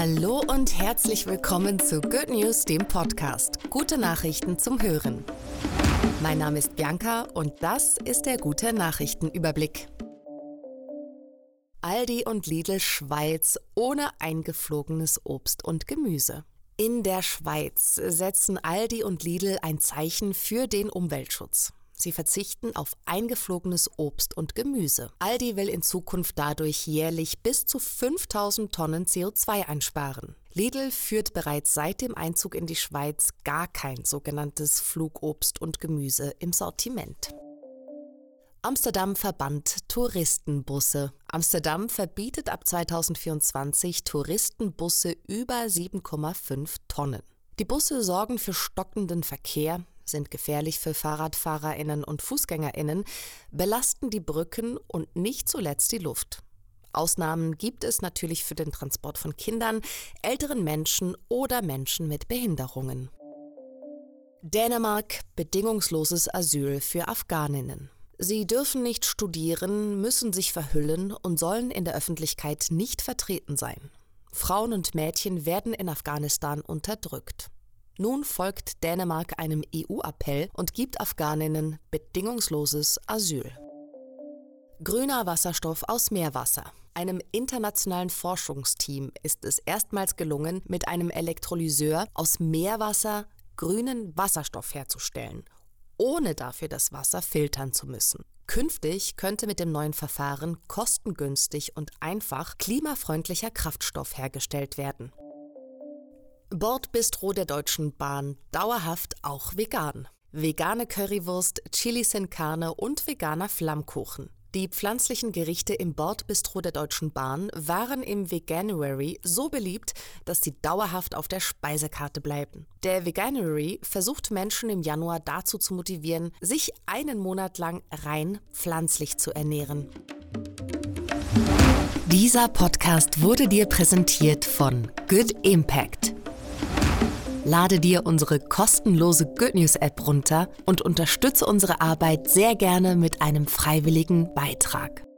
Hallo und herzlich willkommen zu Good News, dem Podcast. Gute Nachrichten zum Hören. Mein Name ist Bianca und das ist der gute Nachrichtenüberblick. Aldi und Lidl Schweiz ohne eingeflogenes Obst und Gemüse. In der Schweiz setzen Aldi und Lidl ein Zeichen für den Umweltschutz. Sie verzichten auf eingeflogenes Obst und Gemüse. Aldi will in Zukunft dadurch jährlich bis zu 5000 Tonnen CO2 einsparen. Lidl führt bereits seit dem Einzug in die Schweiz gar kein sogenanntes Flugobst und Gemüse im Sortiment. Amsterdam verbannt Touristenbusse. Amsterdam verbietet ab 2024 Touristenbusse über 7,5 Tonnen. Die Busse sorgen für stockenden Verkehr, sind gefährlich für Fahrradfahrerinnen und Fußgängerinnen, belasten die Brücken und nicht zuletzt die Luft. Ausnahmen gibt es natürlich für den Transport von Kindern, älteren Menschen oder Menschen mit Behinderungen. Dänemark bedingungsloses Asyl für Afghaninnen. Sie dürfen nicht studieren, müssen sich verhüllen und sollen in der Öffentlichkeit nicht vertreten sein. Frauen und Mädchen werden in Afghanistan unterdrückt. Nun folgt Dänemark einem EU-Appell und gibt Afghaninnen bedingungsloses Asyl. Grüner Wasserstoff aus Meerwasser. Einem internationalen Forschungsteam ist es erstmals gelungen, mit einem Elektrolyseur aus Meerwasser grünen Wasserstoff herzustellen, ohne dafür das Wasser filtern zu müssen. Künftig könnte mit dem neuen Verfahren kostengünstig und einfach klimafreundlicher Kraftstoff hergestellt werden. Bordbistro der Deutschen Bahn dauerhaft auch vegan. Vegane Currywurst, Chili sin Carne und veganer Flammkuchen. Die pflanzlichen Gerichte im Bordbistro der Deutschen Bahn waren im Veganuary so beliebt, dass sie dauerhaft auf der Speisekarte bleiben. Der Veganuary versucht Menschen im Januar dazu zu motivieren, sich einen Monat lang rein pflanzlich zu ernähren. Dieser Podcast wurde dir präsentiert von Good Impact. Lade dir unsere kostenlose Good News App runter und unterstütze unsere Arbeit sehr gerne mit einem freiwilligen Beitrag.